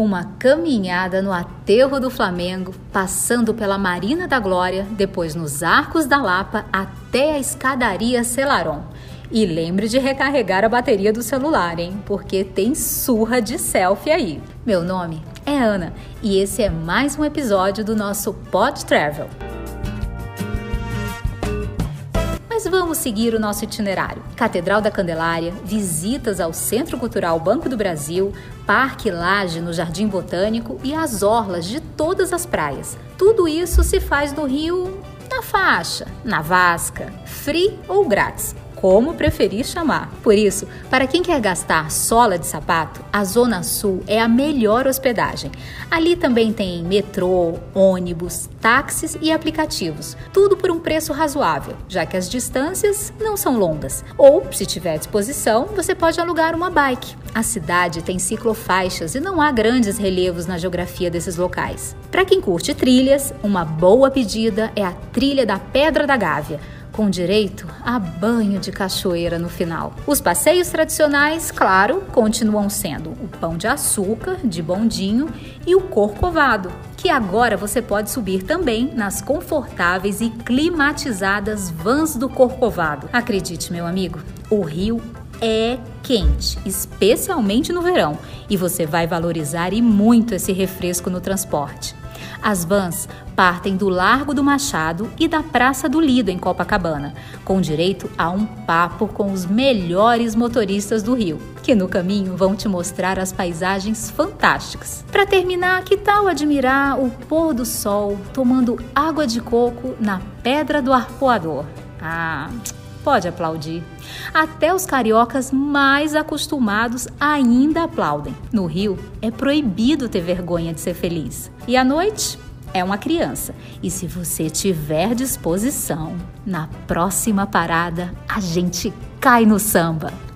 Uma caminhada no aterro do Flamengo, passando pela Marina da Glória, depois nos Arcos da Lapa até a escadaria Celaron. E lembre de recarregar a bateria do celular, hein? Porque tem surra de selfie aí. Meu nome é Ana e esse é mais um episódio do nosso Pod Travel. Mas vamos seguir o nosso itinerário. Catedral da Candelária, visitas ao Centro Cultural Banco do Brasil, Parque Laje no Jardim Botânico e as orlas de todas as praias. Tudo isso se faz no Rio na faixa, na vasca, free ou grátis como preferir chamar. Por isso, para quem quer gastar sola de sapato, a Zona Sul é a melhor hospedagem. Ali também tem metrô, ônibus, táxis e aplicativos, tudo por um preço razoável, já que as distâncias não são longas. Ou, se tiver disposição, você pode alugar uma bike. A cidade tem ciclofaixas e não há grandes relevos na geografia desses locais. Para quem curte trilhas, uma boa pedida é a Trilha da Pedra da Gávea com direito a banho de cachoeira no final. Os passeios tradicionais, claro, continuam sendo o pão de açúcar, de bondinho e o corcovado, que agora você pode subir também nas confortáveis e climatizadas vans do Corcovado. Acredite, meu amigo, o rio é quente, especialmente no verão, e você vai valorizar e muito esse refresco no transporte. As vans partem do Largo do Machado e da Praça do Lido, em Copacabana, com direito a um papo com os melhores motoristas do Rio, que no caminho vão te mostrar as paisagens fantásticas. Para terminar, que tal admirar o pôr do sol tomando água de coco na Pedra do Arpoador? Ah, pode aplaudir. Até os cariocas mais acostumados ainda aplaudem. No Rio, é proibido ter vergonha de ser feliz. E à noite? É uma criança. E se você tiver disposição, na próxima parada a gente cai no samba.